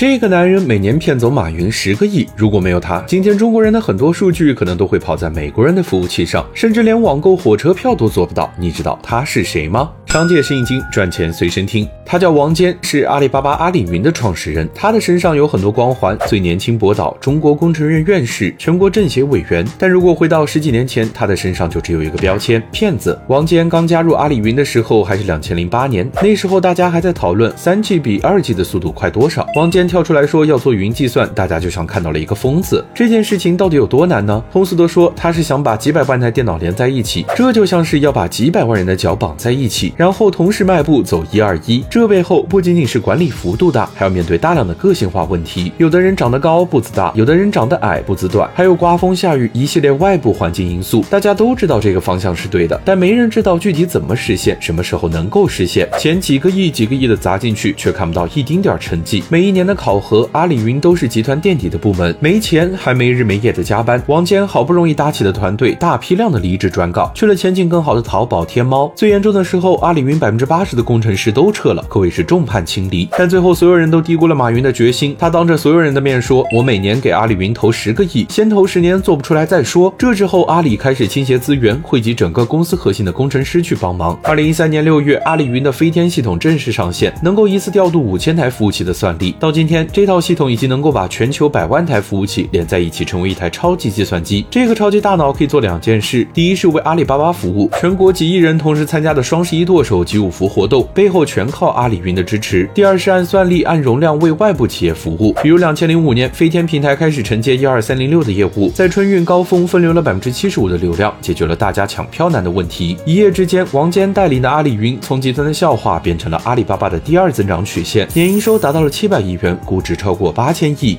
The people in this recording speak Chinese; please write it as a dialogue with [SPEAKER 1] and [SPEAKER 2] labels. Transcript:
[SPEAKER 1] 这个男人每年骗走马云十个亿，如果没有他，今天中国人的很多数据可能都会跑在美国人的服务器上，甚至连网购火车票都做不到。你知道他是谁吗？商界生意经，赚钱随身听。他叫王坚，是阿里巴巴阿里云的创始人。他的身上有很多光环：最年轻博导、中国工程院院士、全国政协委员。但如果回到十几年前，他的身上就只有一个标签：骗子。王坚刚加入阿里云的时候还是两千零八年，那时候大家还在讨论三 G 比二 G 的速度快多少。王坚跳出来说要做云计算，大家就像看到了一个疯子。这件事情到底有多难呢？通俗的说，他是想把几百万台电脑连在一起，这就像是要把几百万人的脚绑在一起。然后同时迈步走一二一，这背后不仅仅是管理幅度大，还要面对大量的个性化问题。有的人长得高步子大，有的人长得矮步子短，还有刮风下雨一系列外部环境因素。大家都知道这个方向是对的，但没人知道具体怎么实现，什么时候能够实现。钱几个亿几个亿的砸进去，却看不到一丁点成绩。每一年的考核，阿里云都是集团垫底的部门，没钱还没日没夜的加班。王坚好不容易搭起的团队，大批量的离职转岗，去了前景更好的淘宝、天猫。最严重的时候，阿阿里云百。分之八十的工程师都撤了，可谓是众叛亲离。但最后所有人都低估了马云的决心。他当着所有人的面说：“我每年给阿里云投十个亿，先投十年做不出来再说。”这之后，阿里开始倾斜资源，汇集整个公司核心的工程师去帮忙。二零一三年六月，阿里云的飞天系统正式上线，能够一次调度五千台服务器的算力。到今天，这套系统已经能够把全球百万台服务器连在一起，成为一台超级计算机。这个超级大脑可以做两件事：第一是为阿里巴巴服务，全国几亿人同时参加的双十一剁手及五福活动背后全靠阿里云的支持。第二是按算力、按容量为外部企业服务，比如两千零五年飞天平台开始承接一二三零六的业务，在春运高峰分流了百分之七十五的流量，解决了大家抢票难的问题。一夜之间，王坚带领的阿里云从集团的笑话变成了阿里巴巴的第二增长曲线，年营收达到了七百亿元，估值超过八千亿。